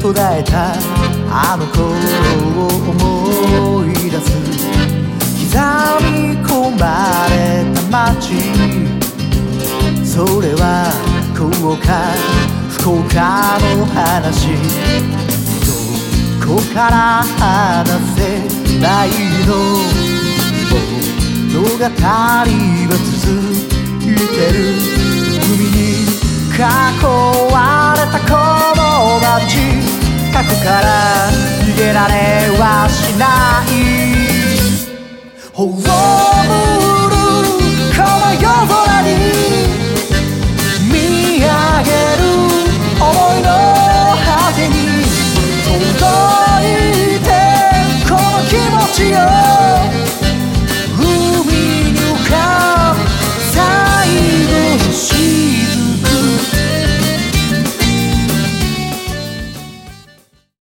途絶えたあの頃を思い出す刻み込まれた街それは福岡福岡の話どこから話せないの物語は続いてる？海に囲はしない。